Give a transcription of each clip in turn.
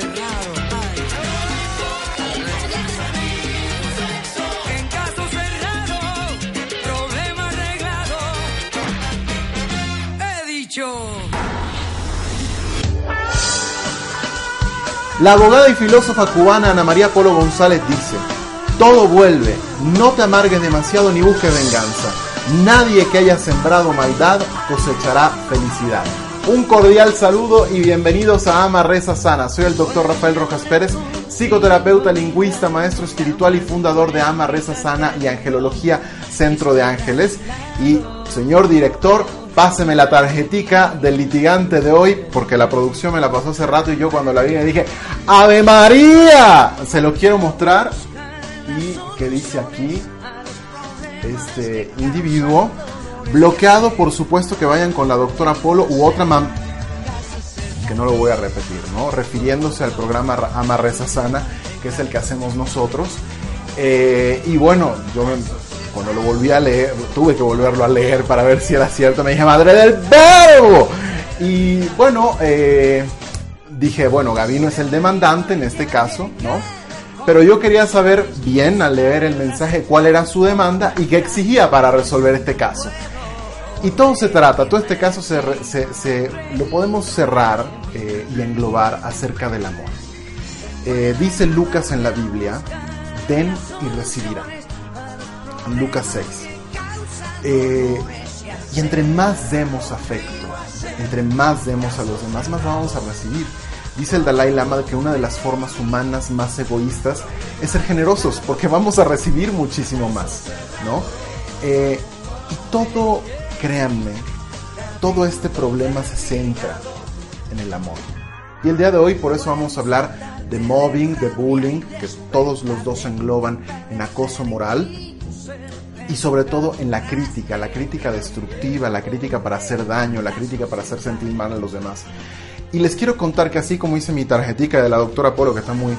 cerrado. La abogada y filósofa cubana Ana María Polo González dice, todo vuelve, no te amargues demasiado ni busques venganza. Nadie que haya sembrado maldad cosechará felicidad. Un cordial saludo y bienvenidos a Ama Reza Sana. Soy el doctor Rafael Rojas Pérez, psicoterapeuta, lingüista, maestro espiritual y fundador de Ama Reza Sana y Angelología Centro de Ángeles. Y señor director, páseme la tarjetica del litigante de hoy, porque la producción me la pasó hace rato y yo cuando la vi me dije, ¡Ave María! Se lo quiero mostrar. Y que dice aquí, este individuo, bloqueado, por supuesto que vayan con la doctora Polo u otra mam que no lo voy a repetir, ¿no? Refiriéndose al programa Ama Reza Sana, que es el que hacemos nosotros. Eh, y bueno, yo me, cuando lo volví a leer, tuve que volverlo a leer para ver si era cierto. Me dije, madre del verbo. Y bueno, eh, dije, bueno, Gabino es el demandante en este caso, ¿no? Pero yo quería saber bien al leer el mensaje cuál era su demanda y qué exigía para resolver este caso. Y todo se trata, todo este caso se, lo podemos cerrar eh, y englobar acerca del amor. Eh, dice Lucas en la Biblia, den y recibirán. Lucas 6. Eh, y entre más demos afecto, entre más demos a los demás, más vamos a recibir. Dice el Dalai Lama que una de las formas humanas más egoístas es ser generosos, porque vamos a recibir muchísimo más, ¿no? Y todo, créanme, todo este problema se centra en el amor. Y el día de hoy por eso vamos a hablar de mobbing, de bullying, que todos los dos engloban en acoso moral, y sobre todo en la crítica, la crítica destructiva, la crítica para hacer daño, la crítica para hacer sentir mal a los demás. Y les quiero contar que así como hice mi tarjetica de la doctora Polo, que está muy,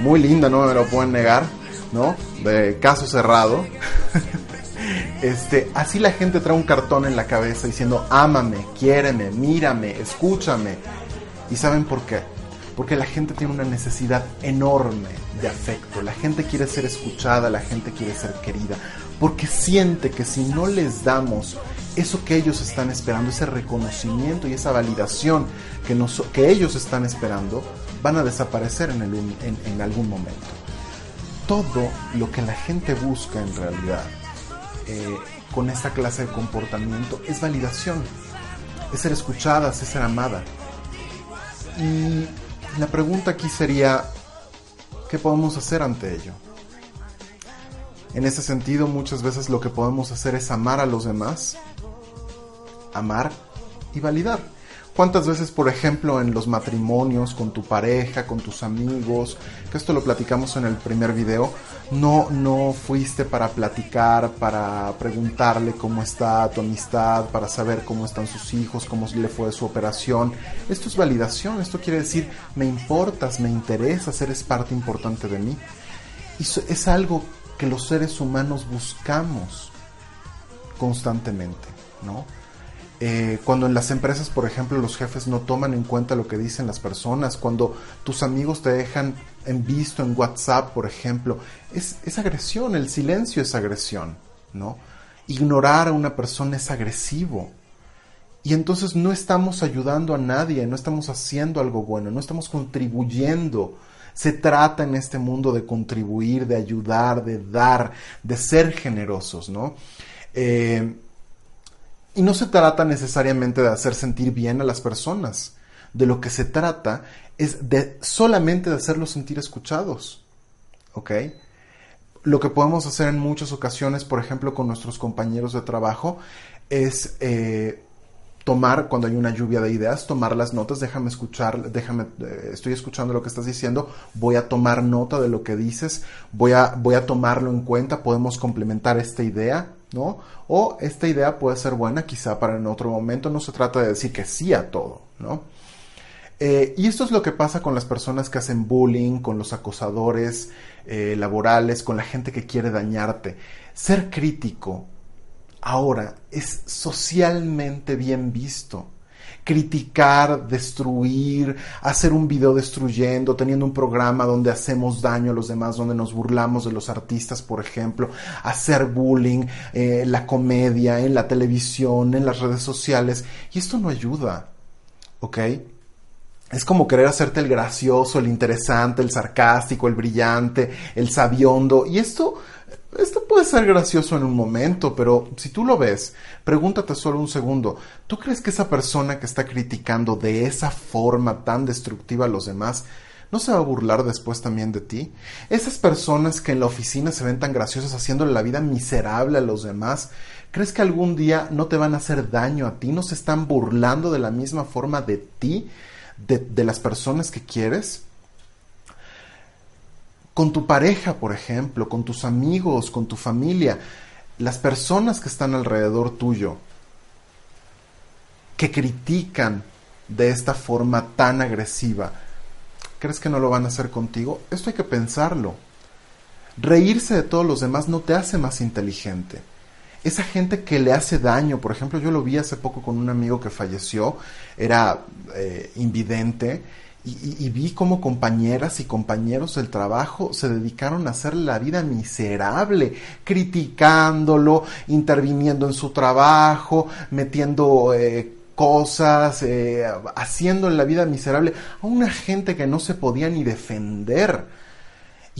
muy linda, no me lo pueden negar, ¿no? De caso cerrado. este, así la gente trae un cartón en la cabeza diciendo, ámame, quiéreme, mírame, escúchame. ¿Y saben por qué? Porque la gente tiene una necesidad enorme de afecto. La gente quiere ser escuchada, la gente quiere ser querida. Porque siente que si no les damos eso que ellos están esperando, ese reconocimiento y esa validación que, que ellos están esperando, van a desaparecer en algún momento. Todo lo que la gente busca en realidad eh, con esta clase de comportamiento es validación, es ser escuchada, es ser amada. Y la pregunta aquí sería, ¿qué podemos hacer ante ello? En ese sentido, muchas veces lo que podemos hacer es amar a los demás, amar y validar. ¿Cuántas veces, por ejemplo, en los matrimonios, con tu pareja, con tus amigos, que esto lo platicamos en el primer video, no, no fuiste para platicar, para preguntarle cómo está tu amistad, para saber cómo están sus hijos, cómo le fue su operación? Esto es validación, esto quiere decir, me importas, me interesas, eres parte importante de mí. Y es algo que los seres humanos buscamos constantemente, ¿no? Eh, cuando en las empresas, por ejemplo, los jefes no toman en cuenta lo que dicen las personas, cuando tus amigos te dejan en visto en WhatsApp, por ejemplo, es, es agresión, el silencio es agresión, ¿no? Ignorar a una persona es agresivo. Y entonces no estamos ayudando a nadie, no estamos haciendo algo bueno, no estamos contribuyendo. Se trata en este mundo de contribuir, de ayudar, de dar, de ser generosos, ¿no? Eh, y no se trata necesariamente de hacer sentir bien a las personas. De lo que se trata es de solamente de hacerlos sentir escuchados. ¿Ok? Lo que podemos hacer en muchas ocasiones, por ejemplo, con nuestros compañeros de trabajo, es eh, tomar, cuando hay una lluvia de ideas, tomar las notas, déjame escuchar, déjame, eh, estoy escuchando lo que estás diciendo, voy a tomar nota de lo que dices, voy a, voy a tomarlo en cuenta, podemos complementar esta idea, ¿no? O esta idea puede ser buena quizá para en otro momento, no se trata de decir que sí a todo, ¿no? Eh, y esto es lo que pasa con las personas que hacen bullying, con los acosadores eh, laborales, con la gente que quiere dañarte. Ser crítico ahora es socialmente bien visto. criticar, destruir, hacer un video destruyendo, teniendo un programa donde hacemos daño a los demás, donde nos burlamos de los artistas, por ejemplo, hacer bullying, eh, la comedia, en la televisión, en las redes sociales. Y esto no ayuda, ¿ok? Es como querer hacerte el gracioso, el interesante, el sarcástico, el brillante, el sabiondo. Y esto esto puede ser gracioso en un momento, pero si tú lo ves, pregúntate solo un segundo, ¿tú crees que esa persona que está criticando de esa forma tan destructiva a los demás, ¿no se va a burlar después también de ti? Esas personas que en la oficina se ven tan graciosas haciéndole la vida miserable a los demás, ¿crees que algún día no te van a hacer daño a ti? ¿No se están burlando de la misma forma de ti, de, de las personas que quieres? Con tu pareja, por ejemplo, con tus amigos, con tu familia, las personas que están alrededor tuyo, que critican de esta forma tan agresiva, ¿crees que no lo van a hacer contigo? Esto hay que pensarlo. Reírse de todos los demás no te hace más inteligente. Esa gente que le hace daño, por ejemplo, yo lo vi hace poco con un amigo que falleció, era eh, invidente, y, vi cómo compañeras y compañeros del trabajo se dedicaron a hacer la vida miserable, criticándolo, interviniendo en su trabajo, metiendo eh, cosas, eh, haciendo la vida miserable a una gente que no se podía ni defender.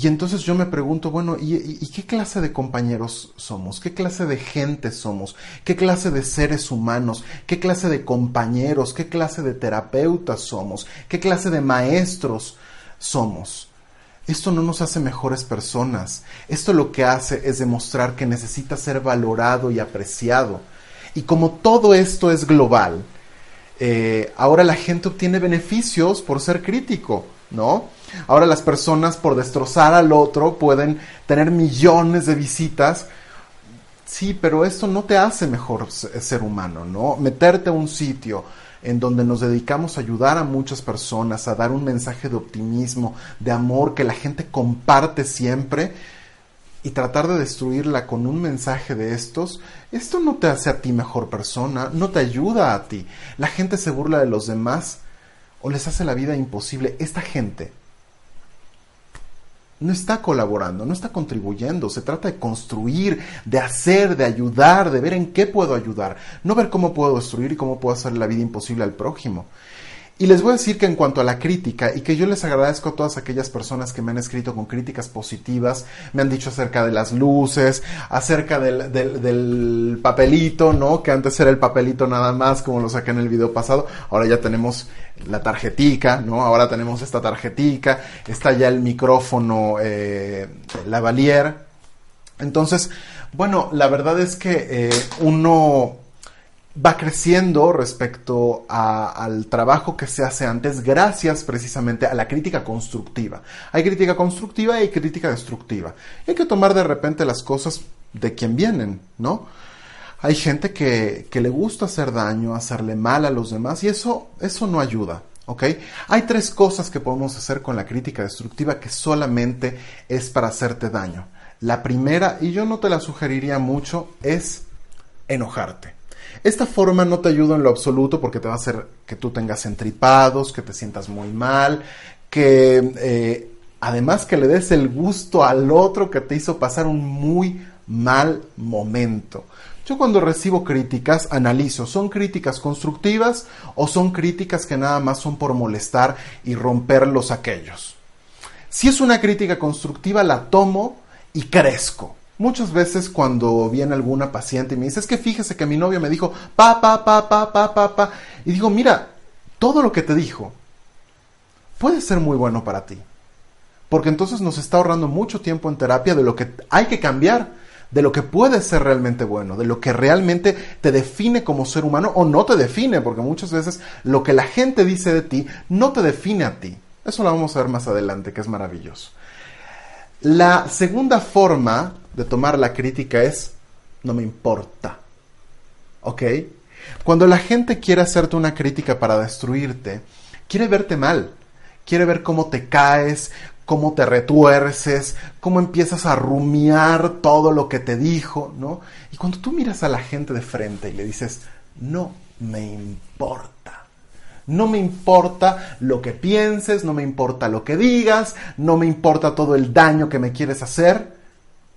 Y entonces yo me pregunto, bueno, ¿y, qué clase de compañeros somos? ¿Qué clase de gente somos? ¿Qué clase de seres humanos? ¿Qué clase de compañeros? ¿Qué clase de terapeutas somos? ¿Qué clase de maestros somos? Esto no nos hace mejores personas. Esto lo que hace es demostrar que necesita ser valorado y apreciado. Y como todo esto es global, eh, ahora la gente obtiene beneficios por ser crítico, ¿no? Ahora las personas por destrozar al otro pueden tener millones de visitas. Sí, pero esto no te hace mejor ser humano, ¿no? Meterte a un sitio en donde nos dedicamos a ayudar a muchas personas, a dar un mensaje de optimismo, de amor que la gente comparte siempre y tratar de destruirla con un mensaje de estos, esto no te hace a ti mejor persona, no te ayuda a ti. La gente se burla de los demás o les hace la vida imposible. Esta gente no está colaborando, no está contribuyendo. Se trata de construir, de hacer, de ayudar, de ver en qué puedo ayudar. No ver cómo puedo destruir y cómo puedo hacer la vida imposible al prójimo. Y les voy a decir que en cuanto a la crítica, y que yo les agradezco a todas aquellas personas que me han escrito con críticas positivas, me han dicho acerca de las luces, acerca del, papelito, ¿no? Que antes era el papelito nada más, como lo saqué en el video pasado, ahora ya tenemos la tarjetica, ¿no? Ahora tenemos esta tarjetica, está ya el micrófono eh, lavalier. Entonces, bueno, la verdad es que eh, uno va creciendo respecto al trabajo que se hace antes gracias precisamente a la crítica constructiva. Hay crítica constructiva y crítica destructiva. hay que tomar de repente las cosas de quien vienen, ¿no? Hay gente que, que le gusta hacer daño, hacerle mal a los demás y eso, eso no ayuda. ¿ok? Hay tres cosas que podemos hacer con la crítica destructiva que solamente es para hacerte daño. La primera, y yo no te la sugeriría mucho, es enojarte. Esta forma no te ayuda en lo absoluto porque te va a hacer que tú tengas entripados, que te sientas muy mal, que eh, además que le des el gusto al otro que te hizo pasar un muy mal momento. Yo cuando recibo críticas analizo, ¿son críticas constructivas o son críticas que nada más son por molestar y romper los aquellos? Si es una crítica constructiva, la tomo y crezco. Muchas veces cuando viene alguna paciente y me dice, es que fíjese que mi novio me dijo, pa, pa, pa, pa, pa, pa, pa, y digo, mira, todo lo que te dijo puede ser muy bueno para ti. Porque entonces nos está ahorrando mucho tiempo en terapia de lo que hay que cambiar, de lo que puede ser realmente bueno, de lo que realmente te define como ser humano o no te define, porque muchas veces lo que la gente dice de ti no te define a ti. Eso lo vamos a ver más adelante, que es maravilloso. La segunda forma de tomar la crítica es, no me importa. ¿Ok? Cuando la gente quiere hacerte una crítica para destruirte, quiere verte mal, quiere ver cómo te caes, cómo te retuerces, cómo empiezas a rumiar todo lo que te dijo, ¿no? Y cuando tú miras a la gente de frente y le dices, no me importa, No me importa lo que pienses, no me importa lo que digas, no me importa todo el daño que me quieres hacer.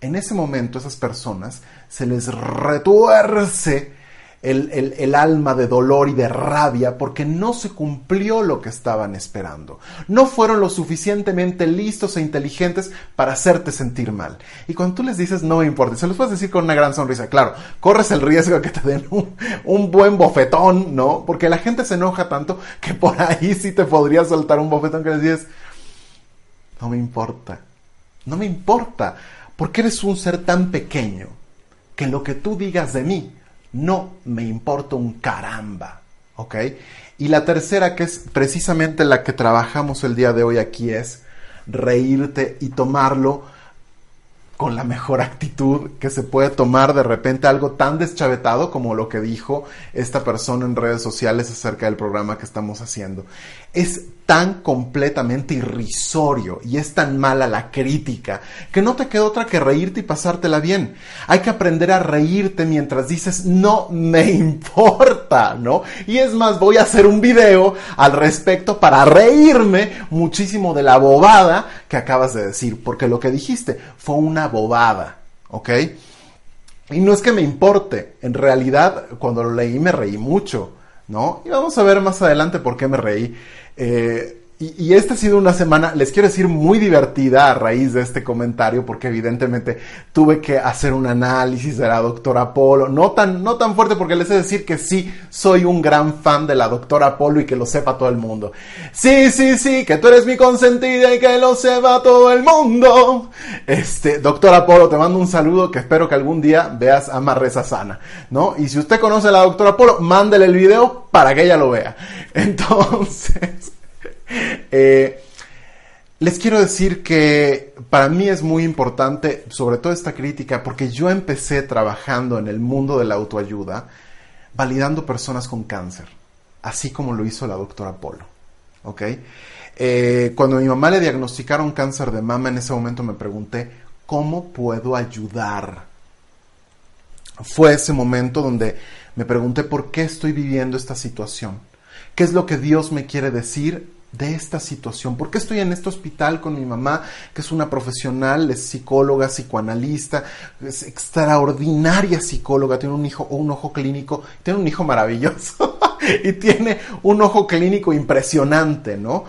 En ese momento esas personas se les retuerce el, el, alma de dolor y de rabia porque no se cumplió lo que estaban esperando. No fueron lo suficientemente listos e inteligentes para hacerte sentir mal. Y cuando tú les dices no me importa, se los puedes decir con una gran sonrisa, claro, corres el riesgo de que te den un, un buen bofetón, ¿no? Porque la gente se enoja tanto que por ahí sí te podría soltar un bofetón que les dices, no me importa, no me importa, porque eres un ser tan pequeño que lo que tú digas de mí no me importa un caramba. ¿Ok? Y la tercera, que es precisamente la que trabajamos el día de hoy aquí, es reírte y tomarlo con la mejor actitud que se puede tomar de repente algo tan deschavetado como lo que dijo esta persona en redes sociales acerca del programa que estamos haciendo. Es tan completamente irrisorio y es tan mala la crítica que no te queda otra que reírte y pasártela bien. Hay que aprender a reírte mientras dices no me importa, ¿no? Y es más, voy a hacer un video al respecto para reírme muchísimo de la bobada que acabas de decir, porque lo que dijiste fue una bobada, ¿ok? Y no es que me importe, en realidad cuando lo leí me reí mucho, ¿no? Y vamos a ver más adelante por qué me reí. Eh, y, esta ha sido una semana, les quiero decir, muy divertida a raíz de este comentario, porque evidentemente tuve que hacer un análisis de la doctora Polo, no tan, no tan fuerte, porque les he de decir que sí soy un gran fan de la doctora Polo y que lo sepa todo el mundo. Sí, sí, sí, que tú eres mi consentida y que lo sepa todo el mundo. Este, doctora Polo, te mando un saludo que espero que algún día veas a Reza Sana, ¿no? Y si usted conoce a la doctora Polo, mándele el video para que ella lo vea. Entonces... Eh, les quiero decir que para mí es muy importante, sobre todo esta crítica, porque yo empecé trabajando en el mundo de la autoayuda, validando personas con cáncer, así como lo hizo la doctora Polo. Eh, cuando a mi mamá le diagnosticaron cáncer de mama, en ese momento me pregunté, ¿cómo puedo ayudar? Fue ese momento donde me pregunté por qué estoy viviendo esta situación. ¿Qué es lo que Dios me quiere decir de esta situación? ¿Por qué estoy en este hospital con mi mamá, que es una profesional, es psicóloga, psicoanalista, es extraordinaria psicóloga, tiene un hijo, un ojo clínico, tiene un hijo maravilloso y tiene un ojo clínico impresionante, ¿no?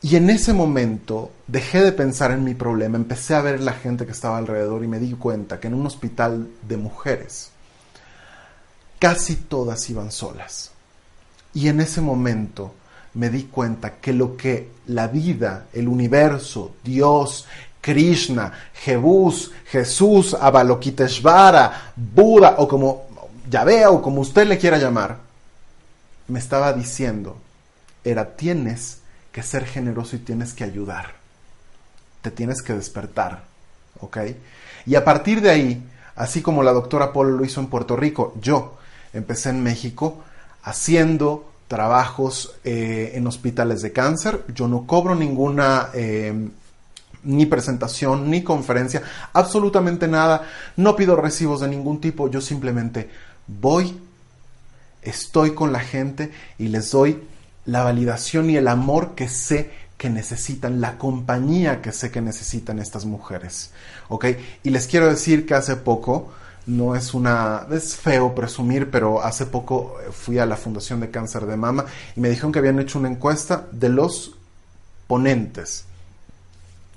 Y en ese momento dejé de pensar en mi problema, empecé a ver la gente que estaba alrededor y me di cuenta que en un hospital de mujeres casi todas iban solas. Y en ese momento me di cuenta que lo que la vida, el universo, Dios, Krishna, Jebus, Jesús, Avalokiteshvara, Buda o como vea o como usted le quiera llamar, me estaba diciendo era tienes que ser generoso y tienes que ayudar. Te tienes que despertar, ¿ok? Y a partir de ahí, así como la doctora Polo lo hizo en Puerto Rico, yo empecé en México haciendo trabajos eh, en hospitales de cáncer. Yo no cobro ninguna eh, ni presentación, ni conferencia, absolutamente nada. No pido recibos de ningún tipo. Yo simplemente voy, estoy con la gente y les doy la validación y el amor que sé que necesitan, la compañía que sé que necesitan estas mujeres. ¿Ok? Y les quiero decir que hace poco no es una, es feo presumir, pero hace poco fui a la Fundación de Cáncer de Mama y me dijeron que habían hecho una encuesta de los ponentes.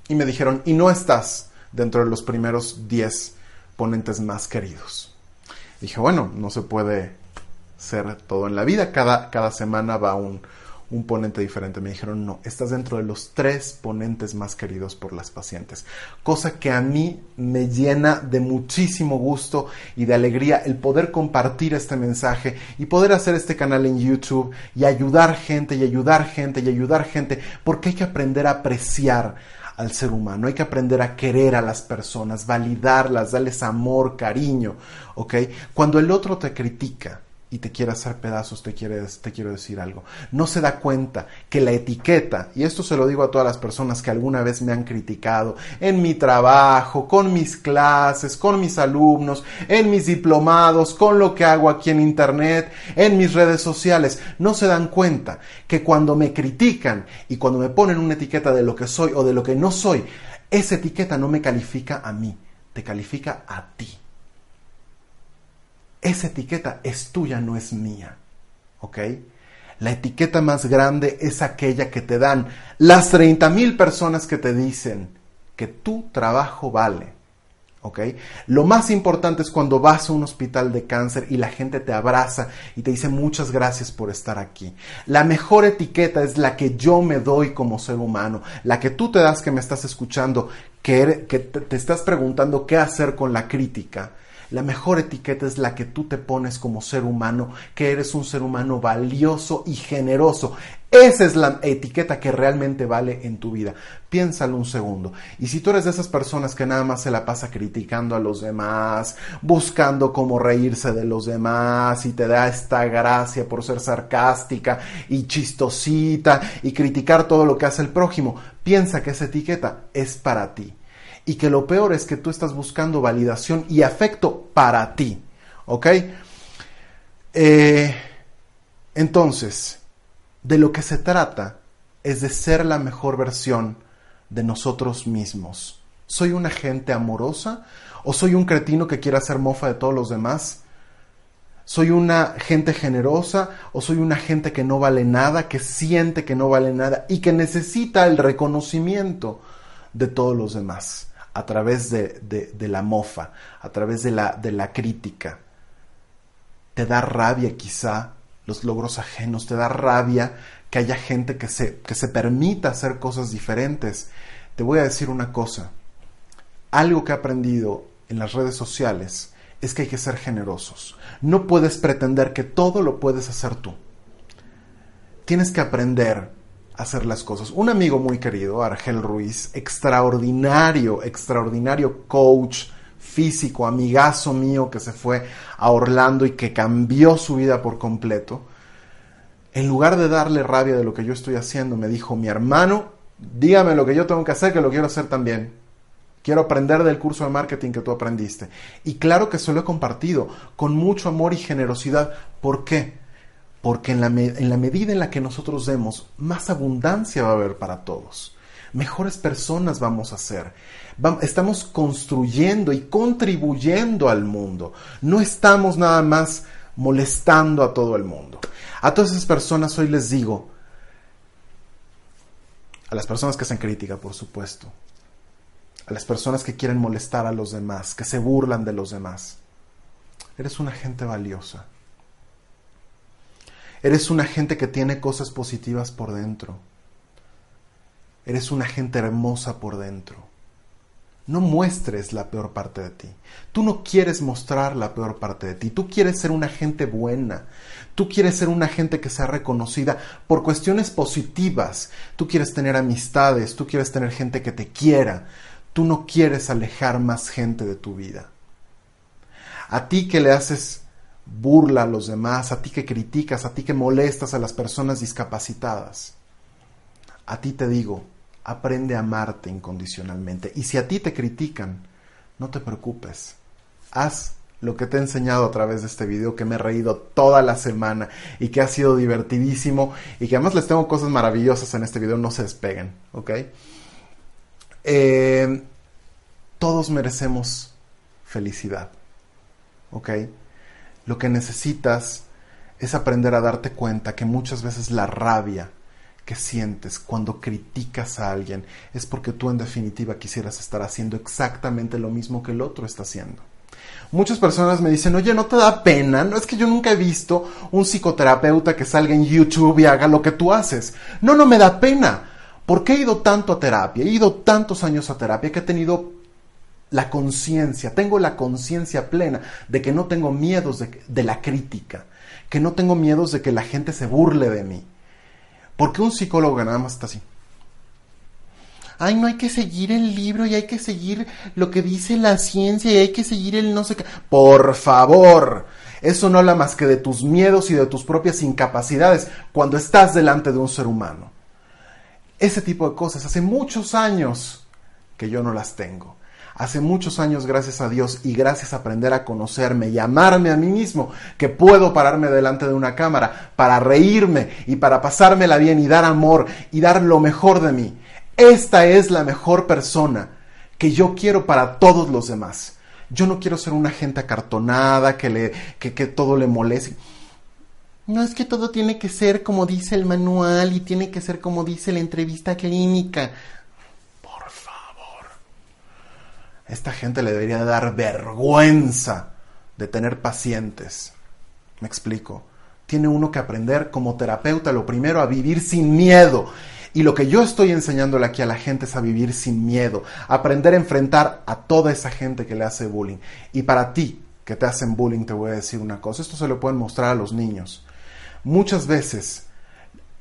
Y me dijeron, y no estás dentro de los primeros 10 ponentes más queridos. Dije, bueno, no se puede ser todo en la vida, cada, cada semana va un, un ponente diferente. Me dijeron, no, estás dentro de los tres ponentes más queridos por las pacientes. Cosa que a mí me llena de muchísimo gusto y de alegría el poder compartir este mensaje y poder hacer este canal en YouTube y ayudar gente y ayudar gente y ayudar gente, porque hay que aprender a apreciar al ser humano, hay que aprender a querer a las personas, validarlas, darles amor, cariño, ¿ok? Cuando el otro te critica, y te quiere hacer pedazos, te, quiere, te quiero decir algo. No se da cuenta que la etiqueta, y esto se lo digo a todas las personas que alguna vez me han criticado, en mi trabajo, con mis clases, con mis alumnos, en mis diplomados, con lo que hago aquí en Internet, en mis redes sociales, no se dan cuenta que cuando me critican y cuando me ponen una etiqueta de lo que soy o de lo que no soy, esa etiqueta no me califica a mí, te califica a ti esa etiqueta es tuya, no es mía. ¿Ok? La etiqueta más grande es aquella que te dan las 30 mil personas que te dicen que tu trabajo vale. ¿Ok? Lo más importante es cuando vas a un hospital de cáncer y la gente te abraza y te dice muchas gracias por estar aquí. La mejor etiqueta es la que yo me doy como ser humano, la que tú te das que me estás escuchando, que, que te estás preguntando qué hacer con la crítica. La mejor etiqueta es la que tú te pones como ser humano, que eres un ser humano valioso y generoso. Esa es la etiqueta que realmente vale en tu vida. Piénsalo un segundo. Y si tú eres de esas personas que nada más se la pasa criticando a los demás, buscando cómo reírse de los demás y te da esta gracia por ser sarcástica y chistosita y criticar todo lo que hace el prójimo, piensa que esa etiqueta es para ti y que lo peor es que tú estás buscando validación y afecto para ti. ¿Ok? Eh, entonces, de lo que se trata es de ser la mejor versión de nosotros mismos. ¿Soy una gente amorosa o soy un cretino que quiere hacer mofa de todos los demás? ¿Soy una gente generosa o soy una gente que no vale nada, que siente que no vale nada y que necesita el reconocimiento de todos los demás? A través de, la mofa, a través de la, de la crítica. Te da rabia quizá los logros ajenos, te da rabia que haya gente que se, que se permita hacer cosas diferentes. Te voy a decir una cosa, algo que he aprendido en las redes sociales es que hay que ser generosos. No puedes pretender que todo lo puedes hacer tú. Tienes que aprender hacer las cosas. Un amigo muy querido, Argel Ruiz, extraordinario, extraordinario coach físico, amigazo mío que se fue a Orlando y que cambió su vida por completo, en lugar de darle rabia de lo que yo estoy haciendo, me dijo, mi hermano, dígame lo que yo tengo que hacer, que lo quiero hacer también. Quiero aprender del curso de marketing que tú aprendiste. Y claro que se lo he compartido con mucho amor y generosidad. ¿Por qué? Porque en la, en la medida en la que nosotros demos, más abundancia va a haber para todos. Mejores personas vamos a ser. estamos construyendo y contribuyendo al mundo. No estamos nada más molestando a todo el mundo. A todas esas personas hoy les digo, a las personas que hacen crítica, por supuesto, a las personas que quieren molestar a los demás, que se burlan de los demás, eres una gente valiosa. Eres una gente que tiene cosas positivas por dentro. Eres una gente hermosa por dentro. No muestres la peor parte de ti. Tú no quieres mostrar la peor parte de ti. Tú quieres ser una gente buena. Tú quieres ser una gente que sea reconocida por cuestiones positivas. Tú quieres tener amistades. Tú quieres tener gente que te quiera. Tú no quieres alejar más gente de tu vida. A ti que le haces burla a los demás, a ti que criticas, a ti que molestas a las personas discapacitadas. A ti te digo, aprende a amarte incondicionalmente. Y si a ti te critican, no te preocupes. Haz lo que te he enseñado a través de este video, que me he reído toda la semana y que ha sido divertidísimo y que además les tengo cosas maravillosas en este video, no se despeguen, ¿ok? Eh, todos merecemos felicidad, ¿ok? Lo que necesitas es aprender a darte cuenta que muchas veces la rabia que sientes cuando criticas a alguien es porque tú en definitiva quisieras estar haciendo exactamente lo mismo que el otro está haciendo. Muchas personas me dicen, oye, ¿no te da pena? No es que yo nunca he visto un psicoterapeuta que salga en YouTube y haga lo que tú haces. No, no me da pena. Porque he ido tanto a terapia, he ido tantos años a terapia que he tenido la conciencia, tengo la conciencia plena de que no tengo miedos de, la crítica, que no tengo miedos de que la gente se burle de mí. Porque un psicólogo nada más está así. ay, no hay que seguir el libro y hay que seguir lo que dice la ciencia y hay que seguir el no sé qué. Por favor, eso no habla más que de tus miedos y de tus propias incapacidades cuando estás delante de un ser humano. Ese tipo de cosas, hace muchos años que yo no las tengo. Hace muchos años, gracias a Dios y gracias a aprender a conocerme y amarme a mí mismo, que puedo pararme delante de una cámara para reírme y para pasármela bien y dar amor y dar lo mejor de mí. Esta es la mejor persona que yo quiero para todos los demás. Yo no quiero ser una gente acartonada que, le, que, que todo le moleste. No es que todo tiene que ser como dice el manual y tiene que ser como dice la entrevista clínica. Por favor. Esta gente le debería dar vergüenza de tener pacientes. Me explico. Tiene uno que aprender como terapeuta lo primero a vivir sin miedo. Y lo que yo estoy enseñándole aquí a la gente es a vivir sin miedo, aprender a enfrentar a toda esa gente que le hace bullying. Y para ti, que te hacen bullying, te voy a decir una cosa, esto se lo pueden mostrar a los niños. Muchas veces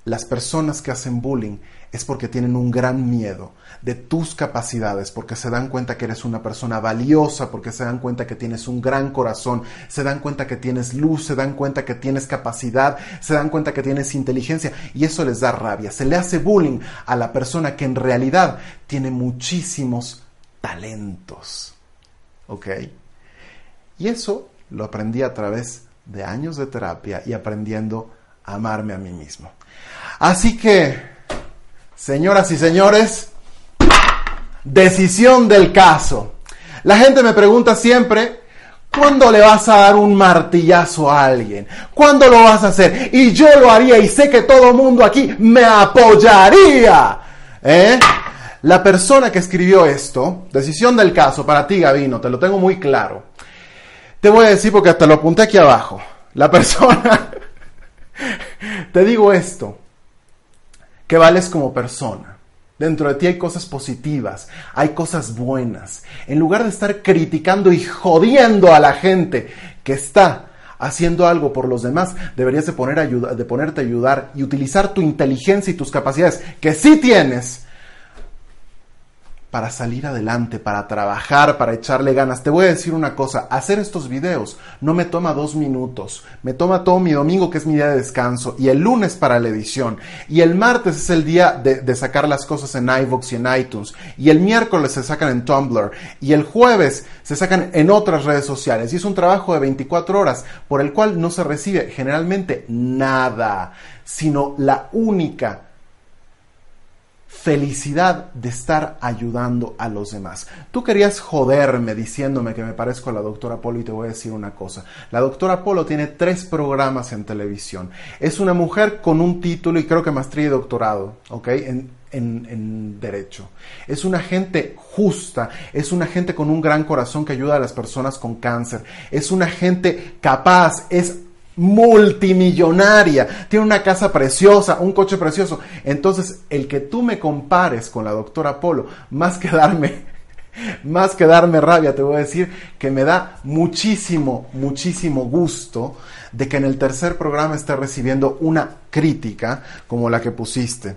las personas que hacen bullying es porque tienen un gran miedo de tus capacidades, porque se dan cuenta que eres una persona valiosa, porque se dan cuenta que tienes un gran corazón, se dan cuenta que tienes luz, se dan cuenta que tienes capacidad, se dan cuenta que tienes inteligencia y eso les da rabia. Se le hace bullying a la persona que en realidad tiene muchísimos talentos. ¿Ok? Y eso lo aprendí a través de años de terapia y aprendiendo a amarme a mí mismo. Así que, señoras y señores, decisión del caso. La gente me pregunta siempre, ¿cuándo le vas a dar un martillazo a alguien? ¿Cuándo lo vas a hacer? Y yo lo haría y sé que todo el mundo aquí me apoyaría. ¿Eh? La persona que escribió esto, decisión del caso, para ti Gavino, te lo tengo muy claro. Te voy a decir porque hasta lo apunté aquí abajo. La persona, te digo esto, que vales como persona. Dentro de ti hay cosas positivas, hay cosas buenas. En lugar de estar criticando y jodiendo a la gente que está haciendo algo por los demás, deberías de, poner de ponerte a ayudar y utilizar tu inteligencia y tus capacidades, que sí tienes, para salir adelante, para trabajar, para echarle ganas. Te voy a decir una cosa, hacer estos videos no me toma dos minutos, me toma todo mi domingo que es mi día de descanso y el lunes para la edición y el martes es el día de, sacar las cosas en iVoox y en iTunes y el miércoles se sacan en Tumblr y el jueves se sacan en otras redes sociales y es un trabajo de 24 horas por el cual no se recibe generalmente nada, sino la única felicidad de estar ayudando a los demás. Tú querías joderme diciéndome que me parezco a la doctora Polo y te voy a decir una cosa. La doctora Polo tiene tres programas en televisión. Es una mujer con un título y creo que maestría y doctorado, ¿ok? En, en, en, derecho. Es una gente justa, es una gente con un gran corazón que ayuda a las personas con cáncer, es una gente capaz, es multimillonaria, tiene una casa preciosa, un coche precioso. Entonces, el que tú me compares con la doctora Polo, más que darme, más que darme rabia, te voy a decir que me da muchísimo, muchísimo gusto de que en el tercer programa esté recibiendo una crítica como la que pusiste.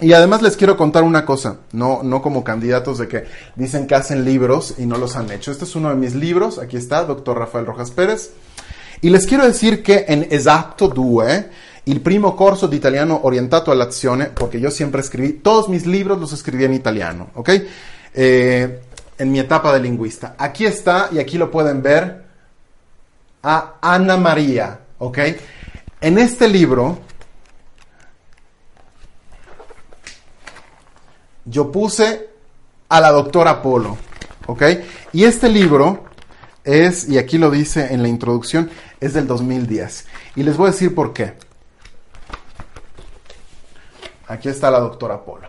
Y además les quiero contar una cosa, no, no como candidatos de que dicen que hacen libros y no los han hecho. Este es uno de mis libros, aquí está, doctor Rafael Rojas Pérez. E les quiero decir che in Esatto 2, il primo corso di italiano orientato all'azione, perché io sempre scriví, todos mis libros los escribí en italiano, ¿ok? Eh, en mi etapa de lingüista. Aquí está, y aquí lo pueden ver, a Ana María, ¿ok? En este libro, yo puse a la doctora Polo, ¿ok? Y este libro es, y aquí lo dice en la introducción, es del 2010. Y les voy a decir por qué. Aquí está la doctora Polo.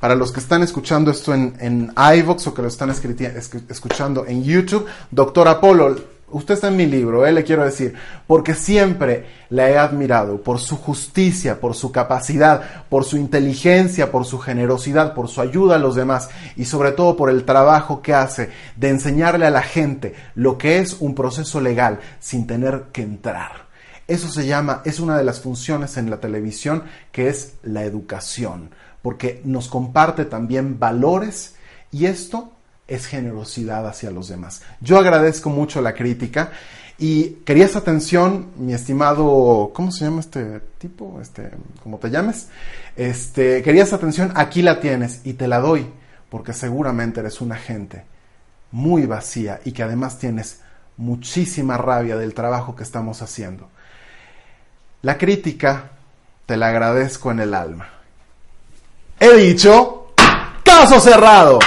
Para los que están escuchando esto en, en iVox o que lo están escuchando en YouTube, doctora Polo, usted está en mi libro, ¿eh? le quiero decir, porque siempre la he admirado por su justicia, por su capacidad, por su inteligencia, por su generosidad, por su ayuda a los demás y sobre todo por el trabajo que hace de enseñarle a la gente lo que es un proceso legal sin tener que entrar. Eso se llama, es una de las funciones en la televisión que es la educación, porque nos comparte también valores y esto es generosidad hacia los demás. Yo agradezco mucho la crítica y querías atención, mi estimado, ¿cómo se llama este tipo? Este, como te llames. Este, querías atención, aquí la tienes y te la doy, porque seguramente eres una gente muy vacía y que además tienes muchísima rabia del trabajo que estamos haciendo. La crítica te la agradezco en el alma. He dicho, caso cerrado.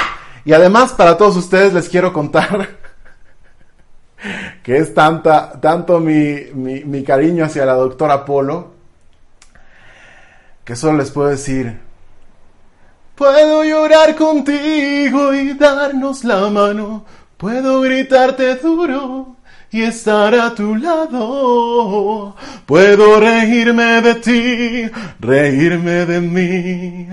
Y además para todos ustedes les quiero contar que es tanta, tanto mi, mi, cariño hacia la doctora Polo, que solo les puedo decir, puedo llorar contigo y darnos la mano, puedo gritarte duro y estar a tu lado. Puedo reírme de ti, reírme de mí.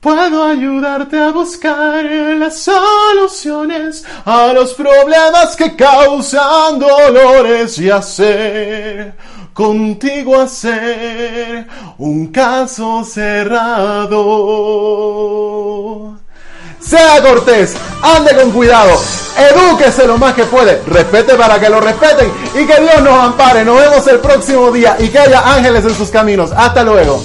Puedo ayudarte a buscar las soluciones a los problemas que causan dolores y hacer contigo hacer un caso cerrado. Sea cortés, ande con cuidado, edúquese lo más que puede, respete para que lo respeten y que Dios nos ampare. Nos vemos el próximo día y que haya ángeles en sus caminos. Hasta luego.